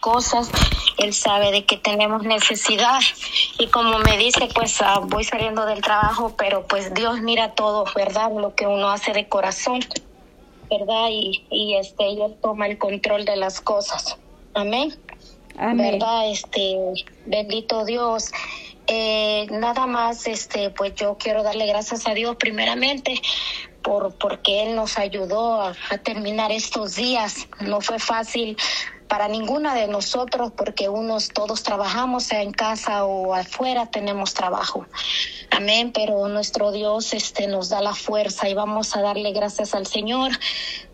cosas, Él sabe de que tenemos necesidad y como me dice, pues ah, voy saliendo del trabajo, pero pues Dios mira todo, ¿verdad? Lo que uno hace de corazón, ¿verdad? Y, y este, Él toma el control de las cosas. Amén. Amén. ¿Verdad? Este, bendito Dios. Eh, nada más, este, pues yo quiero darle gracias a Dios primeramente por porque Él nos ayudó a, a terminar estos días. No fue fácil para ninguna de nosotros porque unos todos trabajamos sea en casa o afuera tenemos trabajo. Amén, pero nuestro Dios este nos da la fuerza y vamos a darle gracias al Señor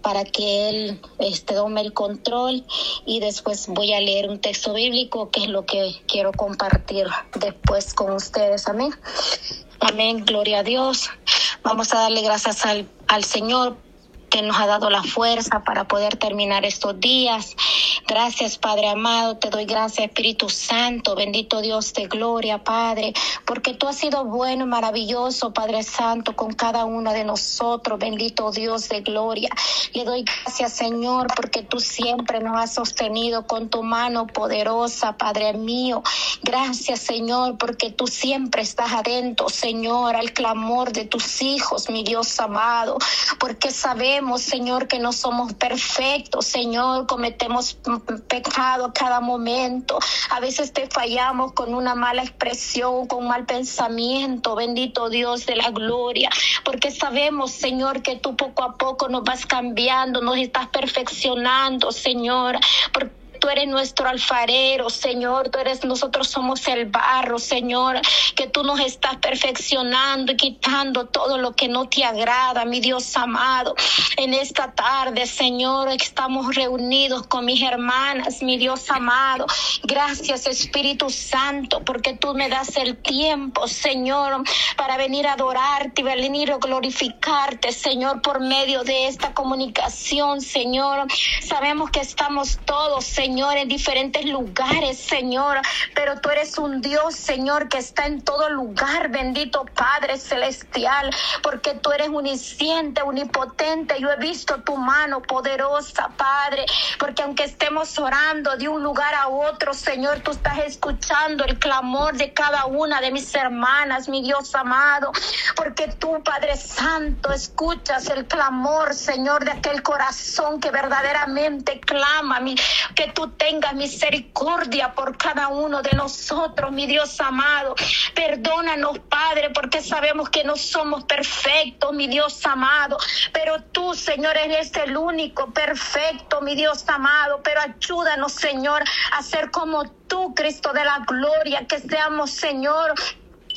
para que él este tome el control y después voy a leer un texto bíblico que es lo que quiero compartir después con ustedes. Amén. Amén, gloria a Dios. Vamos a darle gracias al, al Señor que nos ha dado la fuerza para poder terminar estos días. Gracias, Padre amado, te doy gracias, Espíritu Santo, bendito Dios de gloria, Padre, porque tú has sido bueno y maravilloso, Padre Santo, con cada uno de nosotros, bendito Dios de gloria. Le doy gracias, Señor, porque tú siempre nos has sostenido con tu mano poderosa, Padre mío. Gracias, Señor, porque tú siempre estás atento, Señor, al clamor de tus hijos, mi Dios amado, porque sabemos, Señor, que no somos perfectos, Señor, cometemos pecado cada momento. A veces te fallamos con una mala expresión, con mal pensamiento, bendito Dios de la gloria, porque sabemos, Señor, que tú poco a poco nos vas cambiando, nos estás perfeccionando, Señor, tú eres nuestro alfarero, Señor, tú eres, nosotros somos el barro, Señor, que tú nos estás perfeccionando y quitando todo lo que no te agrada, mi Dios amado. En esta tarde, Señor, estamos reunidos con mis hermanas, mi Dios amado. Gracias, Espíritu Santo, porque tú me das el tiempo, Señor, para venir a adorarte y venir a glorificarte, Señor, por medio de esta comunicación, Señor. Sabemos que estamos todos, Señor, en diferentes lugares, Señor, pero tú eres un Dios, Señor, que está en todo lugar, bendito Padre Celestial, porque tú eres unisciente, unipotente. Yo he visto tu mano poderosa, Padre, porque aunque estemos orando de un lugar a otro, Señor, tú estás escuchando el clamor de cada una de mis hermanas, mi Dios amado, porque tú, Padre Santo, escuchas el clamor, Señor, de aquel corazón que verdaderamente clama, que tú tengas misericordia por cada uno de nosotros, mi Dios amado. Perdónanos, Padre, porque sabemos que no somos perfectos, mi Dios amado, pero tú, Señor, eres el único perfecto, mi Dios amado, pero ayúdanos, Señor, a ser como tú, Cristo de la gloria, que seamos, Señor,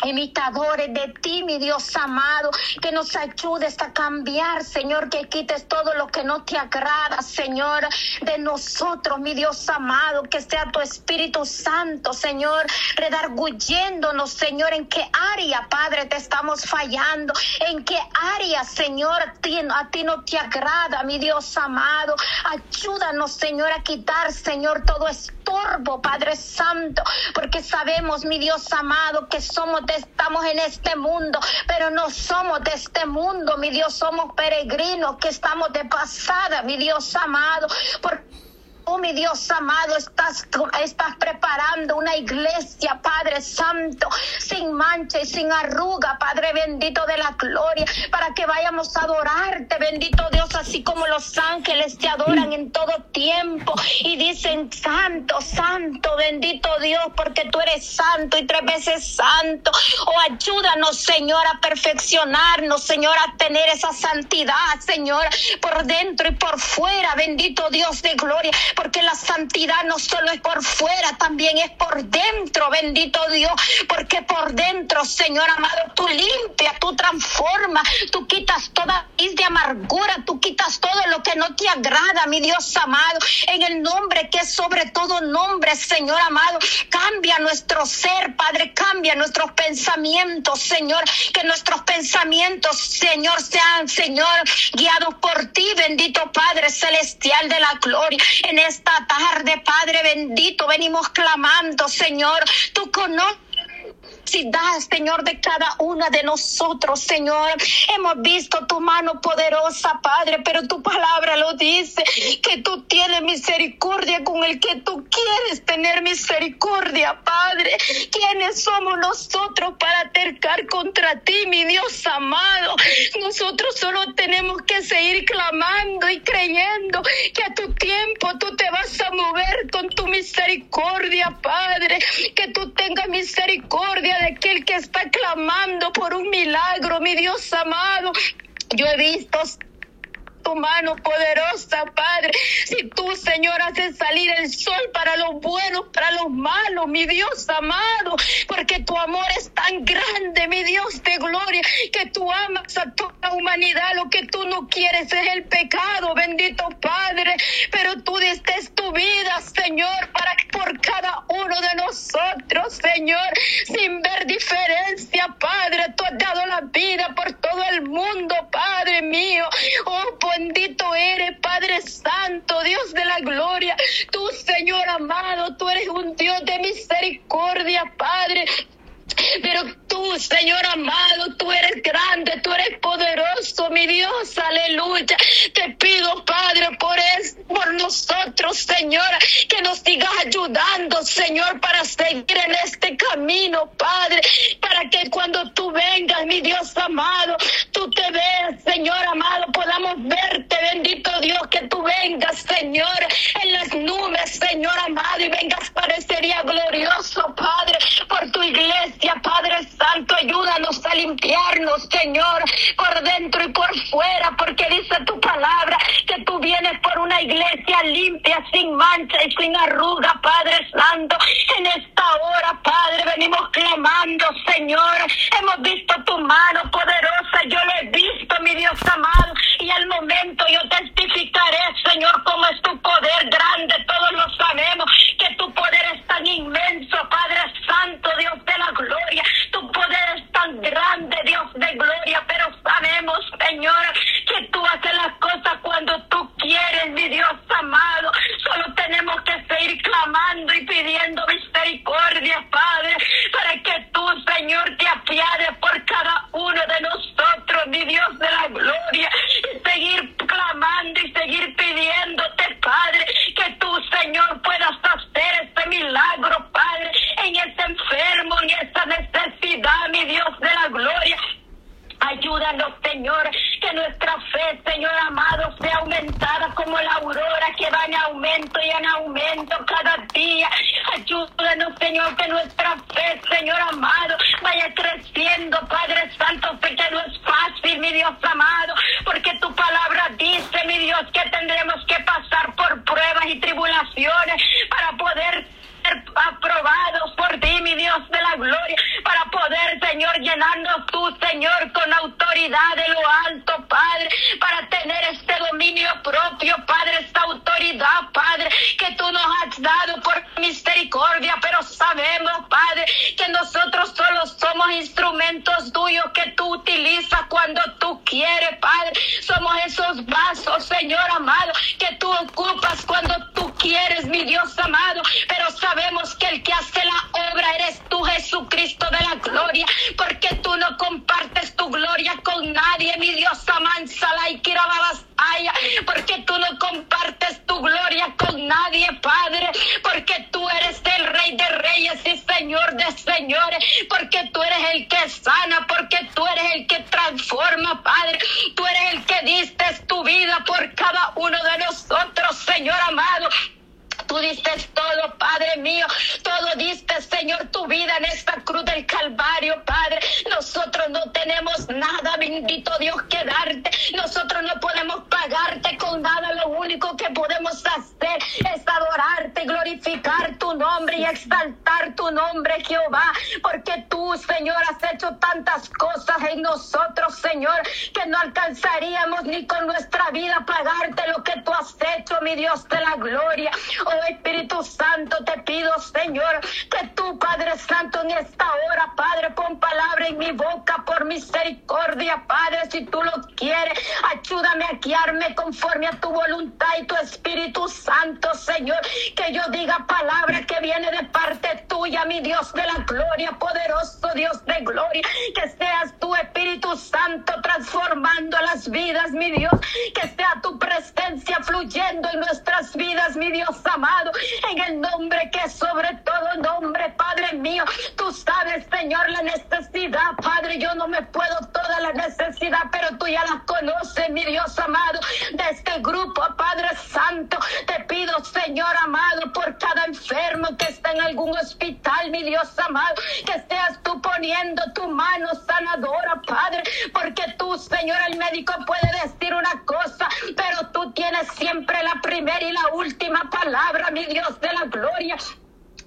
imitadores de ti, mi Dios amado, que nos ayudes a cambiar, Señor, que quites todo lo que no te agrada, Señor, de nosotros, mi Dios amado, que sea tu Espíritu Santo, Señor, redarguyéndonos, Señor, en qué área, Padre, te estamos fallando, en qué área, Señor, a ti, no te agrada, mi Dios amado, ayúdanos, Señor, a quitar, Señor, todo estorbo, Padre Santo, porque sabemos, mi Dios amado, que somos de, estamos en este mundo, pero no somos de este mundo, mi Dios, somos peregrinos que estamos de pasada, mi Dios amado, Oh, mi Dios amado, estás, estás preparando una iglesia, Padre Santo, sin mancha y sin arruga, Padre bendito de la gloria, para que vayamos a adorarte, bendito Dios, así como los ángeles te adoran en todo tiempo y dicen, Santo, Santo, bendito Dios, porque tú eres santo y tres veces santo. Oh, ayúdanos, Señor, a perfeccionarnos, Señor, a tener esa santidad, Señor, por dentro y por fuera, bendito Dios de gloria porque la santidad no solo es por fuera, también es por dentro, bendito Dios, porque por dentro, Señor amado, tú limpias, tú transformas, tú quitas toda raíz de amargura, tú quitas todo lo que no te agrada, mi Dios amado, en el nombre que es sobre todo nombre, Señor amado, cambia nuestro ser, Padre, cambia nuestros pensamientos, Señor, que nuestros pensamientos, Señor, sean, Señor, guiados por ti, bendito Padre celestial de la gloria, en esta tarde, Padre bendito, venimos clamando, Señor, tú conoces Señor, de cada una de nosotros, Señor. Hemos visto tu mano poderosa, Padre, pero tu palabra lo dice, que tú tienes misericordia con el que tú quieres tener misericordia, Padre. ¿Quiénes somos nosotros para acercar contra ti, mi Dios amado? Nosotros solo tenemos que seguir clamando y creyendo que a tu tiempo tú te vas a mover con tu misericordia, Padre. Que tú tengas misericordia de aquel que está clamando por un milagro, mi Dios amado. Yo he visto tu mano poderosa, Padre. Si tú, Señor, haces salir el sol para los buenos, para los malos, mi Dios amado, porque tu amor es tan grande, mi Dios de gloria, que tú amas a toda la humanidad. Lo que tú no quieres es el pecado, bendito Padre, pero tú diste tu vida, Señor, para por cada uno de nosotros, Señor, sin ver diferencia, Padre. Tú has dado la vida por todo el mundo, Padre mío. Oh, Padre Santo, Dios de la gloria. Tú, Señor amado, tú eres un Dios de misericordia, Padre. Pero tú, Señor amado, tú eres grande, tú eres poderoso, mi Dios, aleluya. Te pido, Padre, por eso, por nosotros, Señor, que nos sigas ayudando, Señor, para seguir en este camino, Padre, para que cuando tú vengas, mi Dios amado, tú te veas, Señor amado, podamos verte, bendito Dios, que tú vengas, Señor, en las nubes, Señor amado, y vengas parecería glorioso, Padre, por tu iglesia, Padre Santo, ayúdanos a limpiarnos, Señor, por dentro y por fuera, porque dice tu palabra que tú vienes por una iglesia limpia, sin mancha y sin arruga, Padre Santo. En esta hora, Padre, venimos clamando, Señor. Hemos visto tu mano poderosa, yo lo he visto, mi Dios amado, y al momento yo testificaré, Señor, cómo es tu poder grande, todos lo sabemos, que tu poder es tan inmenso, Padre Santo, Dios de la gloria. Tu poder es tan grande, Dios de gloria, pero sabemos, Señor, que tú haces las cosas cuando tú quieres, mi Dios amado. Solo tenemos que seguir clamando y pidiendo misericordia, Padre, para que tú, Señor, te apiades por cada uno de nosotros, mi Dios de la gloria, y seguir clamando y seguir pidiéndote, Padre, que tú, Señor, puedas hacer este milagro, Padre, en ese enfermo, en esa necesidad, mi Dios de la gloria. Ayúdanos, Señor, que nuestra fe, Señor amado, sea como la aurora que va en aumento y en aumento cada día. Ayúdanos, Señor, que nuestra fe, Señor amado, vaya creciendo, Padre Santo, porque no es fácil, mi Dios amado, porque tu palabra dice, mi Dios, que tendremos que pasar por pruebas y tribulaciones para poder ser aprobados por ti, mi Dios de la gloria, para poder, Señor, llenarnos tú, Señor, con autoridad de lo alto, Padre, para tener este dominio propio, Padre, esta autoridad, Padre, que tú nos has dado por misericordia, pero sabemos, Padre, que nosotros solo somos instrumentos tuyos que tú utilizas cuando tú quieres, Padre. Somos esos vasos, Señor amado, que tú ocupas cuando tú quieres, mi Dios amado, pero sabemos que el que hace la obra eres tú, Jesucristo de la gloria, porque tú no compartes tu gloria con nadie, mi Dios amansala y kirababasaya, porque tú no compartes tu gloria con nadie, Padre, porque tú eres el Rey de Reyes y Señor de Señores, porque tú eres el que sana, porque tú eres el que transforma, Padre, tú eres el que diste tu vida por cada uno de nosotros, Señor amado. Tú diste todo, Padre mío. Todo diste, Señor, tu vida en esta cruz del Calvario, Padre. Nosotros no tenemos nada, bendito Dios, que darte. Nosotros no podemos pagarte con nada. Lo único que podemos hacer es adorarte, glorificar tu nombre y exaltar tu nombre, Jehová. Porque tú, Señor, has hecho tantas cosas en nosotros, Señor, que no alcanzaríamos ni con nuestra vida pagarte lo que tú has hecho, mi Dios de la gloria. Oh Espíritu Santo, te pido, Señor, que tú, Padre Santo, en esta hora, Padre, pon palabra en mi boca por misericordia, Padre, si tú lo quieres, ayúdame a guiarme conforme a tu voluntad y tu Espíritu Santo, Señor, que yo diga palabra que viene de parte tuya, mi Dios de la gloria, poderoso Dios de gloria. Que seas tu Espíritu Santo transformando las vidas, mi Dios. Que sea tu presencia fluyendo en nuestras vidas, mi Dios amado. En el nombre que sobre todo nombre, Padre mío. Tú sabes, Señor, la necesidad, Padre. Yo no me puedo toda la necesidad, pero tú ya la conoces, mi Dios amado. De este grupo, Padre Santo, te pido, Señor amado, por cada enfermo que está en algún hospital, mi Dios amado, que seas tú poniendo tu mano sanadora, Padre, porque tú, Señor, el médico puede decir una cosa, pero tú tienes siempre la primera y la última palabra, mi Dios de la gloria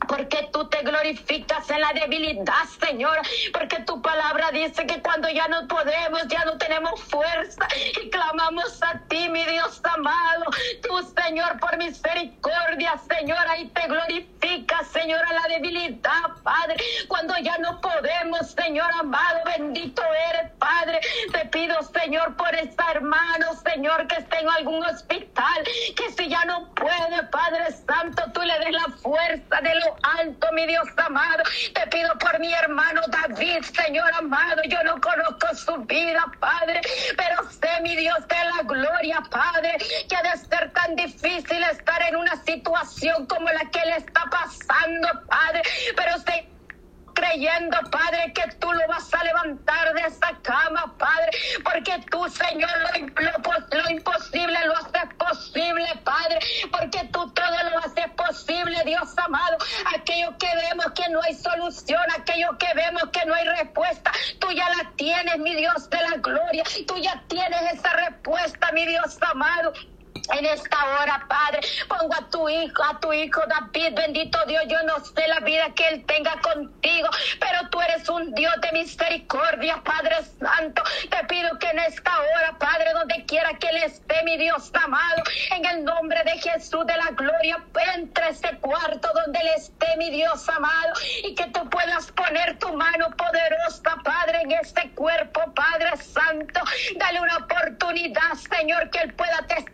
porque tú te glorificas en la debilidad, Señor, porque tu palabra dice que cuando ya no podemos, ya no tenemos fuerza y clamamos a ti, mi Dios amado, tú, Señor, por misericordia, Señor, ahí te glorificas, Señor, en la debilidad, Padre, cuando ya no podemos, Señor amado, bendito eres, Padre, te pido, Señor, por esta hermano, Señor, que esté en algún hospital, que si ya no puede, Padre Santo, tú le des la fuerza de lo alto, mi Dios amado. Te pido por mi hermano David, Señor amado. Yo no conozco su vida, Padre, pero sé, mi Dios, de la gloria, Padre, que ha de ser tan difícil estar en una situación como la que le está pasando, Padre. Pero sé creyendo, Padre, que tú lo vas a levantar de esa cama, Padre, porque tú, Señor, lo, lo, imposible lo haces posible, Padre, porque tú todo lo haces posible, Dios amado. Aquello que vemos que no hay solución, aquello que vemos que no hay respuesta, tú ya la tienes, mi Dios de la gloria, tú ya tienes esa respuesta, mi Dios amado. En esta hora, Padre, pongo a tu hijo, a tu hijo David, bendito Dios, yo no sé la vida que él tenga contigo, pero tú eres un Dios de misericordia, Padre Santo. Te pido que en esta hora, Padre, donde quiera que él esté, mi Dios amado, en el nombre de Jesús de la gloria, entre ese cuarto donde él esté, mi Dios amado, y que tú puedas poner tu mano poderosa, Padre, en este cuerpo, Padre Santo. Dale una oportunidad, Señor, que él pueda testificar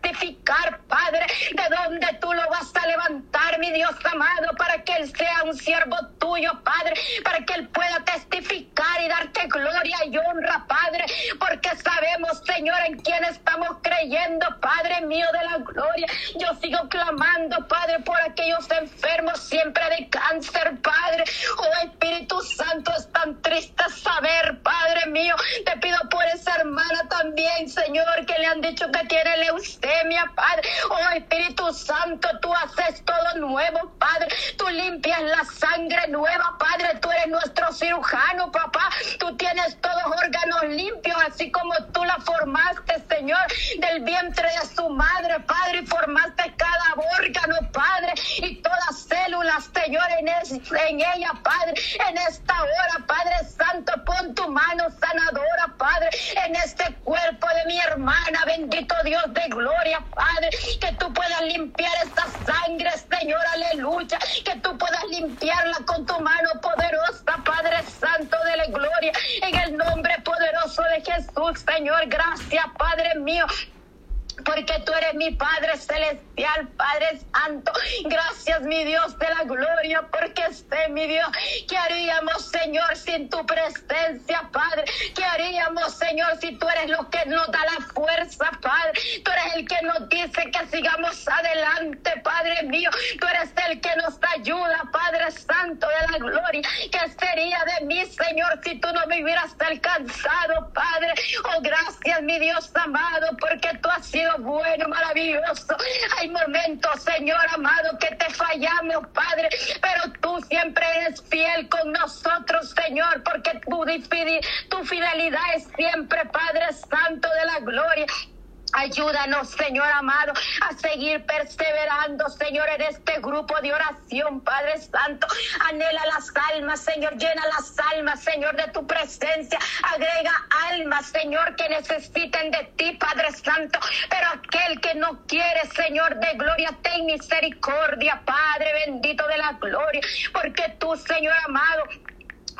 Padre, de donde tú lo vas a levantar, mi Dios amado, para que Él sea un siervo tuyo, Padre, para que Él pueda testificar y darte gloria y honra, Padre, porque sabemos, Señor, en quién estamos creyendo, Padre mío de la gloria. Yo sigo clamando, Padre, por aquellos enfermos siempre de cáncer, Padre. Oh Espíritu Santo, es tan triste saber, Padre mío. Te pido por esa hermana también, Señor, que le han dicho que tiene leucemia, Padre. Oh Espíritu Santo, tú haces todo nuevo, Padre. Tú limpias la sangre nueva, Padre. Tú eres nuestro cirujano, papá. Tú tienes todos órganos limpios, así como tú la formaste, Señor, del vientre de su madre, Padre, y formaste cada órgano, Padre, y todas células, Señor, en, en ella, Padre. En esta hora, Padre Santo, pon tu mano sanadora, Padre, en este cuerpo de mi hermana, bendito Dios de gloria, Padre, que tú puedas limpiar esta sangre, Señor, aleluya, que tú puedas limpiarla con tu mano poderosa, Padre Santo de la gloria, en el nombre poderoso de Jesús, Señor, gracias, Padre mío porque tú eres mi Padre celestial, Padre Santo. Gracias, mi Dios de la gloria, porque esté, mi Dios. ¿Qué haríamos, Señor, sin tu presencia, Padre? ¿Qué haríamos, Señor, si tú eres lo que nos da la fuerza, Padre? Tú eres el que nos dice que sigamos adelante, Padre mío. Tú eres el que nos ayuda, Padre Santo de la gloria. ¿Qué sería de mí, Señor, si tú no me hubieras alcanzado, Padre? Oh, gracias, mi Dios amado, porque tú has sido bueno, maravilloso. Hay momentos, Señor amado, que te fallamos, Padre, pero tú siempre eres fiel con nosotros, Señor, porque tu, tu fidelidad es siempre, Padre Santo de la gloria. Ayúdanos, Señor amado, a seguir perseverando, Señor, en este grupo de oración, Padre Santo. Anhela las almas, Señor, llena las almas, Señor, de tu presencia. Agrega almas, Señor, que necesiten de ti, Padre Santo. Pero aquel que no quiere, Señor, de gloria, ten misericordia, Padre bendito de la gloria. Porque tú, Señor amado,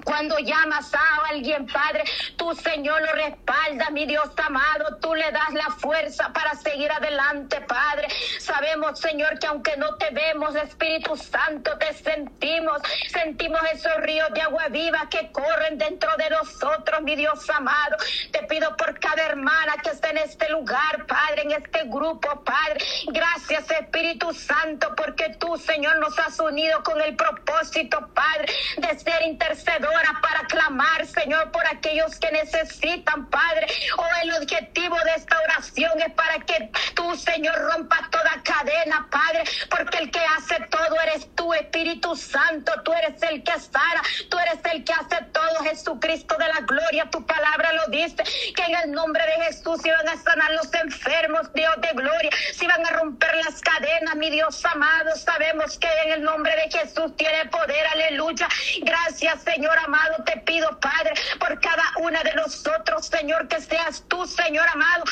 Cuando llamas a alguien, Padre, tú, Señor, lo respaldas, mi Dios amado. Tú le das la fuerza para seguir adelante, Padre. Sabemos, Señor, que aunque no te vemos, Espíritu Santo, te sentimos. Sentimos esos ríos de agua viva que corren dentro de nosotros, mi Dios amado. Te pido por cada hermana que está en este lugar, Padre, en este grupo, Padre. Gracias, Espíritu Santo, porque tú, Señor, nos has unido con el propósito, Padre, de ser intercedor para clamar, Señor, por aquellos que necesitan, Padre. Oh, el objetivo de esta oración es para que tú, Señor, rompas toda cadena, Padre, porque el que hace todo eres tú, Espíritu Santo. Tú eres el que sana, tú eres el que hace todo, Jesucristo de la gloria. Tu palabra lo dice, que en el nombre de Jesús iban a sanar los enfermos, Dios de gloria, si van a romper las cadenas, mi Dios amado. Sabemos que en el nombre de Jesús tiene poder, aleluya. Gracias, Señor amado, te pido, Padre, por cada una de nosotros, Señor, que seas tú, Señor amado,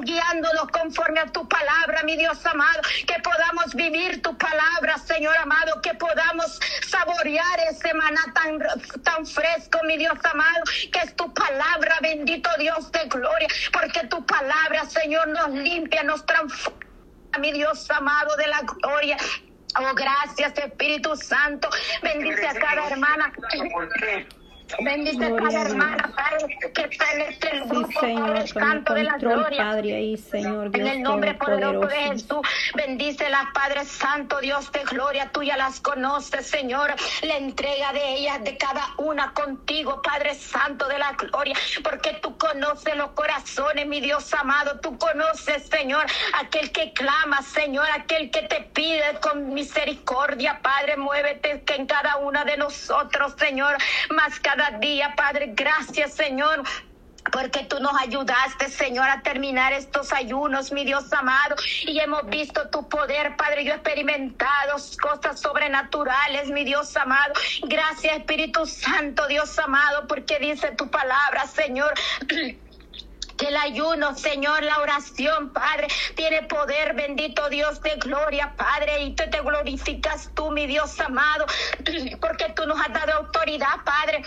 guiándonos conforme a tu palabra, mi Dios amado, que podamos vivir tu palabra, Señor amado, que podamos saborear ese maná tan, tan fresco, mi Dios amado, que es tu palabra, bendito Dios de gloria, porque tu palabra, Señor, nos limpia, nos transforma, mi Dios amado de la gloria. Oh, gracias, Espíritu Santo. Bendice a cada hermana. Bendice a cada hermana, Padre, que está en este grupo, sí, Señor, Padre Santo de la gloria. Padre, Señor, Dios en el nombre poderoso de. Jesús, bendícelas, Padre Santo, Dios de gloria, tú ya las conoces, Señor. La entrega de ellas, de cada una contigo, Padre Santo de la gloria, porque tú conoces los corazones, mi Dios amado. Tú conoces, Señor, aquel que clama, Señor, aquel que te pide con misericordia, Padre. Muévete que en cada una de nosotros, Señor, más cada día, Padre. Gracias, Señor. Porque tú nos ayudaste, Señor, a terminar estos ayunos, mi Dios amado. Y hemos visto tu poder, Padre. Yo he experimentado cosas sobrenaturales, mi Dios amado. Gracias, Espíritu Santo, Dios amado, porque dice tu palabra, Señor. Que el ayuno, Señor, la oración, Padre, tiene poder, bendito Dios de gloria, Padre, y tú te glorificas tú, mi Dios amado, porque tú nos has dado autoridad, Padre,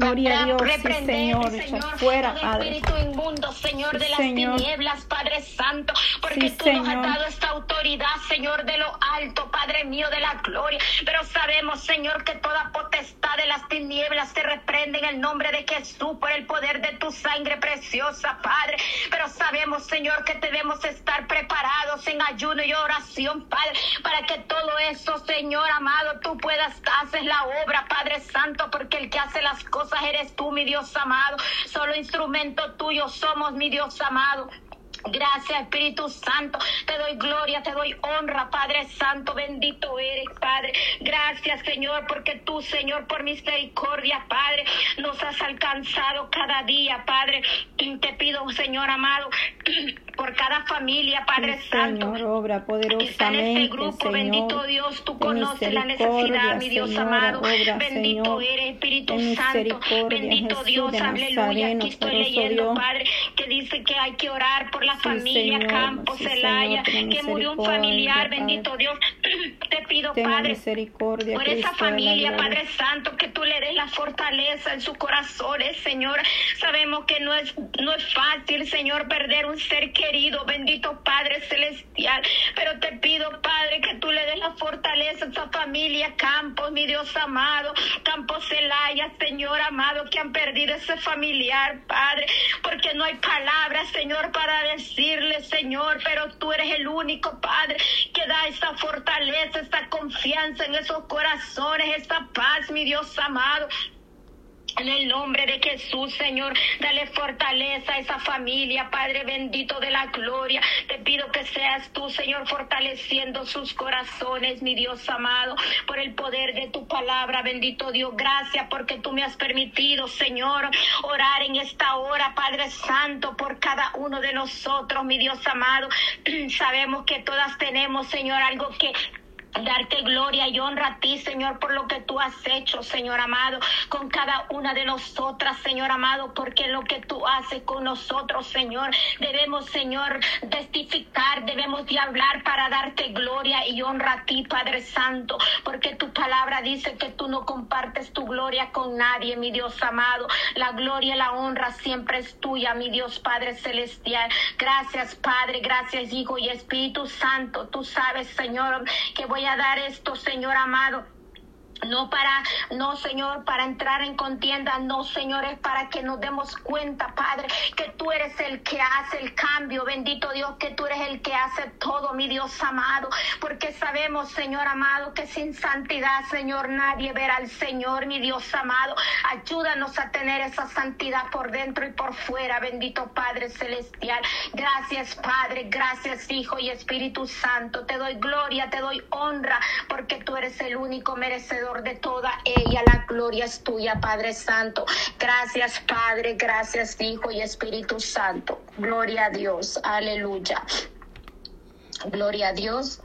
Gloria a Dios, sí, Señor, fuera, Padre. espíritu inmundo, Señor, de las Señor. tinieblas, Padre Santo, porque Sí, tú nos has dado esta autoridad, Señor, de lo alto, Padre mío, de la gloria. Pero sabemos, Señor, que toda potestad tinieblas se reprende en el nombre de Jesús por el poder de tu sangre preciosa, Padre. Pero sabemos, Señor, que debemos estar preparados en ayuno y oración, Padre, para que todo eso, Señor amado, tú puedas hacer la obra, Padre Santo, porque el que hace las cosas eres tú, mi Dios amado. Solo instrumento tuyo somos, mi Dios amado. Gracias, Espíritu Santo. Te doy gloria, te doy honra, Padre Santo. Bendito eres, Padre. Gracias, Señor, porque tú, Señor, por misericordia, Padre, nos has alcanzado cada día, Padre. Te pido, Señor amado, por cada familia, Padre Sí, Santo Señor, obra que está en este poderosamente, grupo, bendito. Dios, tú conoces la necesidad, mi Dios amado, obra, bendito Señor. eres, Espíritu Santo, bendito Jesús Dios, aleluya, aquí estoy leyendo, Dios. Padre, que dice que hay que orar por la Familia Campos, Celaya, que murió un familiar, bendito Dios, te pido, Tenga Padre, misericordia, por esa Cristo familia. Padre Santo, que tú le des la fortaleza en sus corazones, Señor. Sabemos que no es, no es fácil, Señor, perder un ser querido, bendito Padre Celestial. Pero te pido, Padre, que tú le des la fortaleza a esa familia, Campos, mi Dios amado, Campos Celaya, Señor amado, que han perdido ese familiar, Padre, porque no hay palabras, Señor, para decirle, Señor, pero tú eres el único, Padre, que da esa fortaleza, esa confianza en esos corazones, esa paz, mi Dios amado. En el nombre de Jesús, Señor, dale fortaleza a esa familia, Padre bendito de la gloria. Te pido que seas tú, Señor, fortaleciendo sus corazones, mi Dios amado, por el poder de tu palabra, bendito Dios. Gracias porque tú me has permitido, Señor, orar en esta hora, Padre Santo, por cada uno de nosotros, mi Dios amado. Sabemos que todas tenemos, Señor, algo que Darte gloria y honra a ti, Señor, por lo que tú has hecho, Señor amado, con cada una de nosotras, Señor amado, porque lo que tú haces con nosotros, Señor, debemos, Señor, testificar, debemos de hablar para darte gloria y honra a ti, Padre Santo, porque tu palabra dice que tú no compartes tu gloria con nadie, mi Dios amado. La gloria y la honra siempre es tuya, mi Dios Padre Celestial. Gracias, Padre, gracias, Hijo y Espíritu Santo. Tú sabes, Señor, que voy a dar esto, Señor amado no para, no Señor, para entrar en contienda, no Señor, es para que nos demos cuenta, Padre, que tú eres el que hace el cambio, bendito Dios, que tú eres el que hace todo, mi Dios amado, porque sabemos, Señor amado, que sin santidad, Señor, nadie verá al Señor, mi Dios amado. Ayúdanos a tener esa santidad por dentro y por fuera, bendito Padre Celestial. Gracias, Padre, gracias, Hijo y Espíritu Santo. Te doy gloria, te doy honra, porque tú eres el único merecedor de toda ella. La gloria es tuya, Padre Santo. Gracias, Padre. Gracias, Hijo y Espíritu Santo. Gloria a Dios. Aleluya. Gloria a Dios.